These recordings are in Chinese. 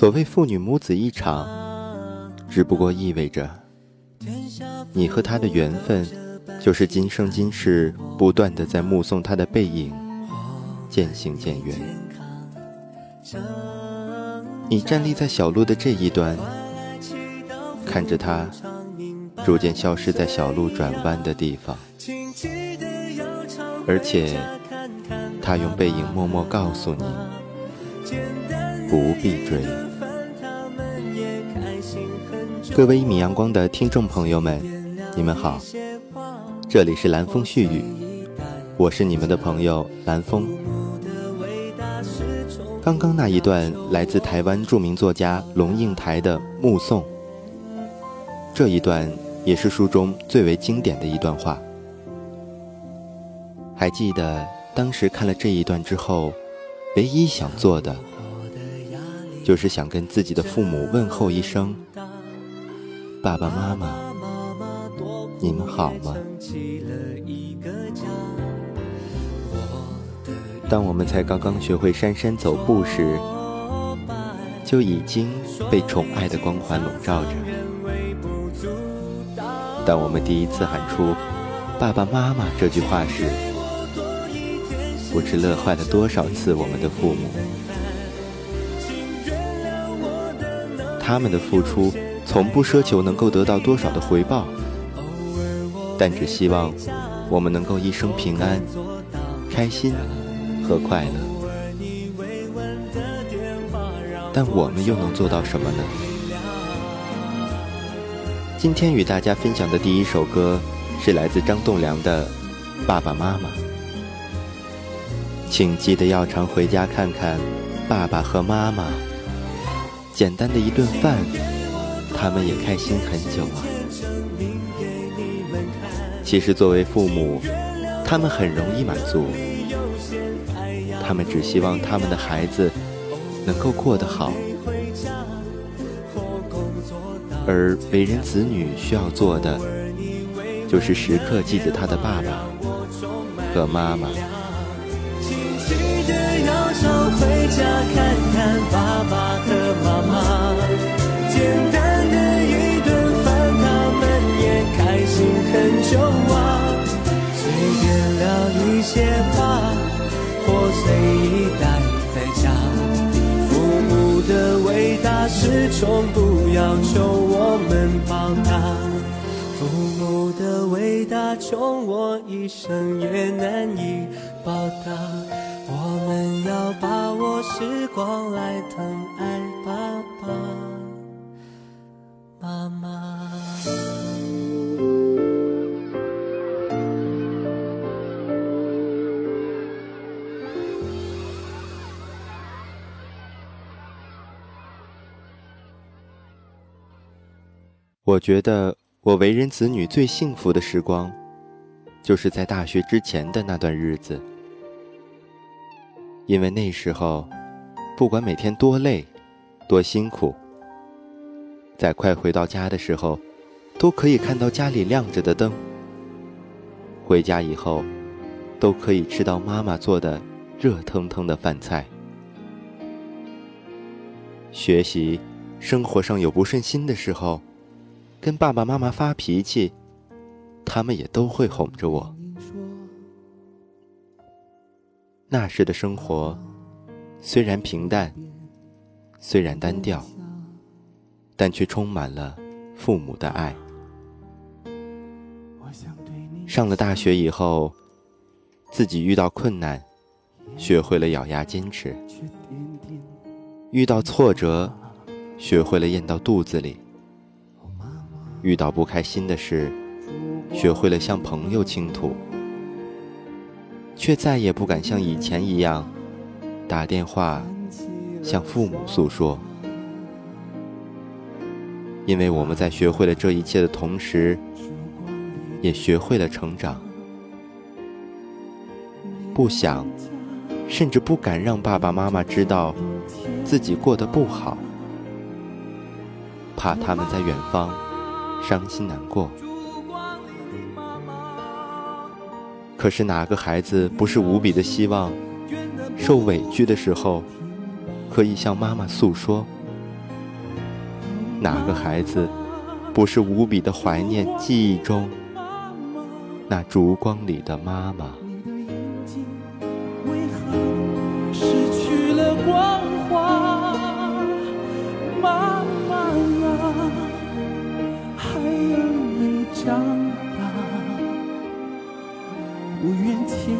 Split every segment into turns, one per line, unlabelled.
所谓父女母子一场，只不过意味着你和他的缘分，就是今生今世不断的在目送他的背影渐行渐远。你站立在小路的这一端，看着他逐渐消失在小路转弯的地方，而且他用背影默默告诉你，不必追。各位一米阳光的听众朋友们，你们好，这里是蓝风絮语，我是你们的朋友蓝风。刚刚那一段来自台湾著名作家龙应台的《目送》，这一段也是书中最为经典的一段话。还记得当时看了这一段之后，唯一想做的，就是想跟自己的父母问候一声。爸爸妈妈，你们好吗？当我们才刚刚学会姗姗走步时，就已经被宠爱的光环笼罩着。当我们第一次喊出“爸爸妈妈”这句话时，不知乐坏了多少次我们的父母。他们的付出。从不奢求能够得到多少的回报，但只希望我们能够一生平安、开心和快乐。但我们又能做到什么呢？今天与大家分享的第一首歌是来自张栋梁的《爸爸妈妈》，请记得要常回家看看爸爸和妈妈。简单的一顿饭。他们也开心很久啊。其实作为父母，他们很容易满足，他们只希望他们的孩子能够过得好。而为人子女需要做的，就是时刻记着他的爸爸和妈妈。始终不要求我们报答，父母的伟大穷我一生也难以报答。我们要把握时光来疼我觉得我为人子女最幸福的时光，就是在大学之前的那段日子。因为那时候，不管每天多累、多辛苦，在快回到家的时候，都可以看到家里亮着的灯。回家以后，都可以吃到妈妈做的热腾腾的饭菜。学习、生活上有不顺心的时候。跟爸爸妈妈发脾气，他们也都会哄着我。那时的生活虽然平淡，虽然单调，但却充满了父母的爱。上了大学以后，自己遇到困难，学会了咬牙坚持；遇到挫折，学会了咽到肚子里；遇到不开心的事，学会了向朋友倾吐，却再也不敢像以前一样打电话向父母诉说。因为我们在学会了这一切的同时，也学会了成长。不想，甚至不敢让爸爸妈妈知道自己过得不好，怕他们在远方伤心难过。可是哪个孩子不是无比的希望，受委屈的时候可以向妈妈诉说？哪个孩子不是无比的怀念记忆中那烛光里的妈妈？
长大，不愿听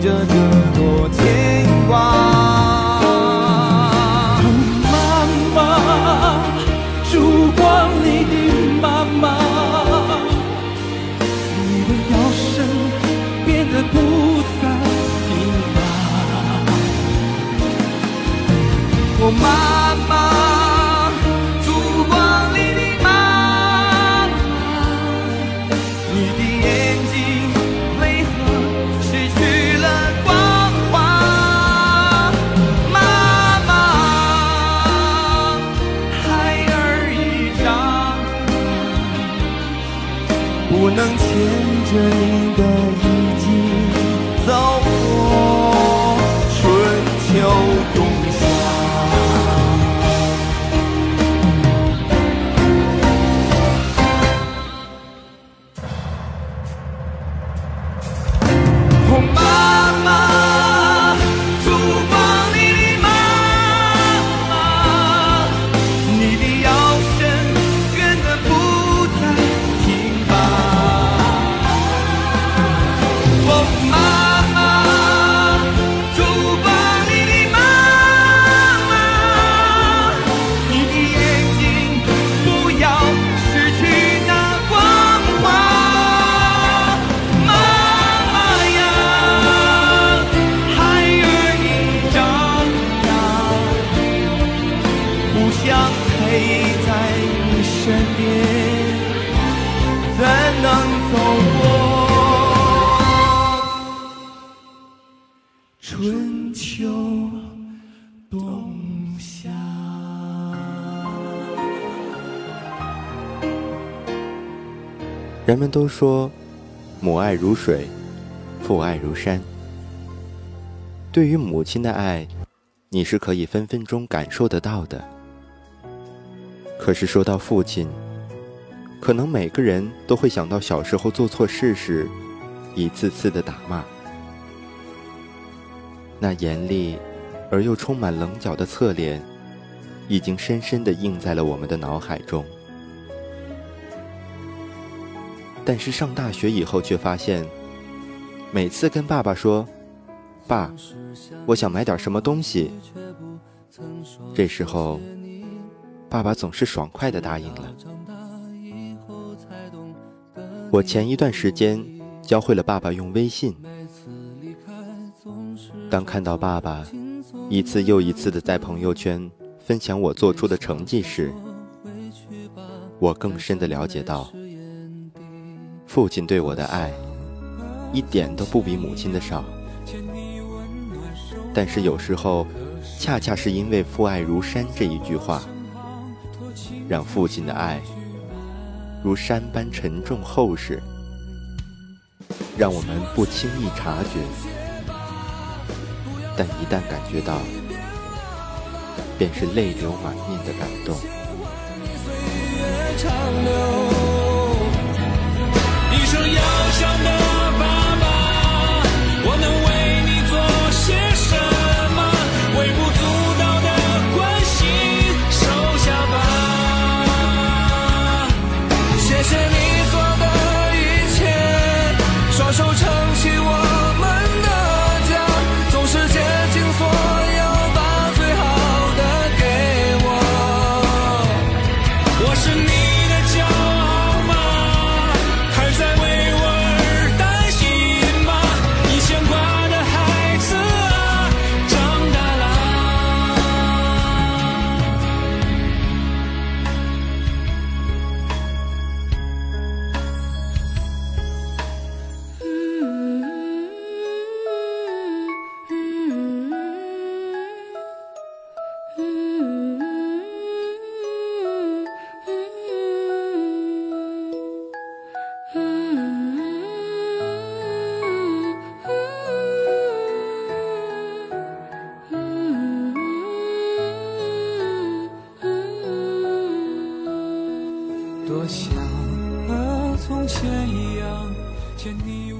着这朵牵挂。
人们都说，母爱如水，父爱如山。对于母亲的爱，你是可以分分钟感受得到的。可是说到父亲，可能每个人都会想到小时候做错事时，一次次的打骂，那严厉而又充满棱角的侧脸，已经深深地印在了我们的脑海中。但是上大学以后，却发现，每次跟爸爸说：“爸，我想买点什么东西。”这时候，爸爸总是爽快地答应了。我前一段时间教会了爸爸用微信。当看到爸爸一次又一次地在朋友圈分享我做出的成绩时，我更深地了解到。
父亲对我的爱，一点都不比母亲的少。但是有时候，恰恰是因为“父爱如山”这一句话，让父亲的爱如山般沉重厚实，让我们不轻易察觉，但一旦感觉到，便是泪流满面的感动。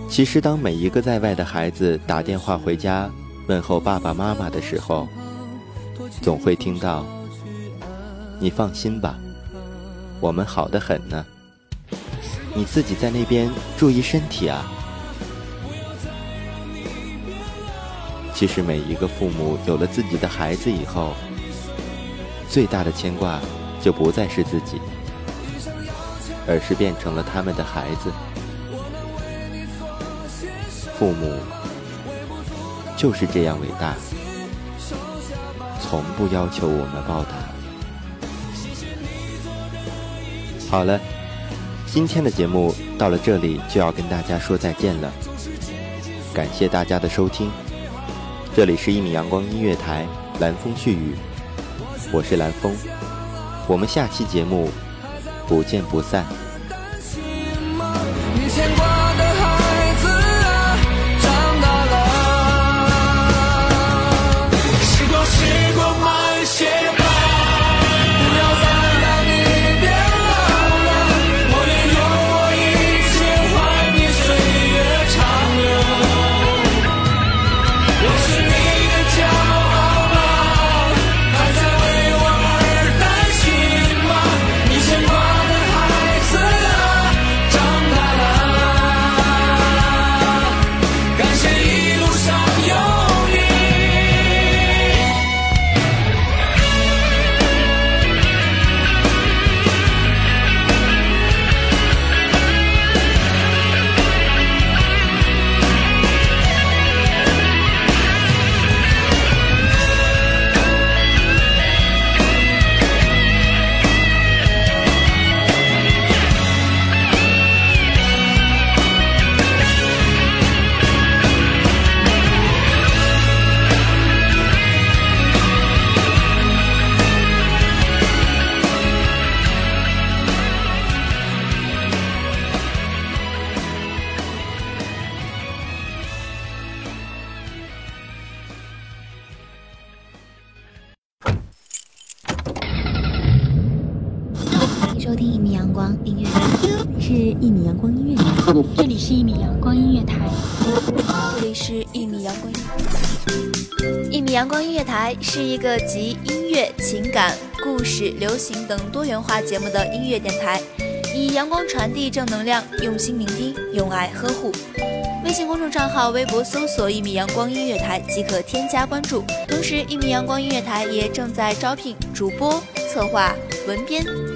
其实，当每一个在外的孩子打电话回家问候爸爸妈妈的时候，总会听到：“你放心吧，我们好的很呢。你自己在那边注意身体啊。”其实，每一个父母有了自己的孩子以后，最大的牵挂就不再是自己，而是变成了他们的孩子。父母就是这样伟大，从不要求我们报答。好了，今天的节目到了这里就要跟大家说再见了，感谢大家的收听。这里是一米阳光音乐台，蓝风絮语，我是蓝风，我们下期节目不见不散。
收听一米阳光音乐台，
是一米阳光音乐台，
这里是一米阳光音乐台，
这里是一米阳光音乐台一米阳光音乐台是一个集音乐、情感、故事、流行等多元化节目的音乐电台，以阳光传递正能量，用心聆听，用爱呵护。微信公众账号、微博搜索“一米阳光音乐台”即可添加关注。同时，一米阳光音乐台也正在招聘主播、策划、文编。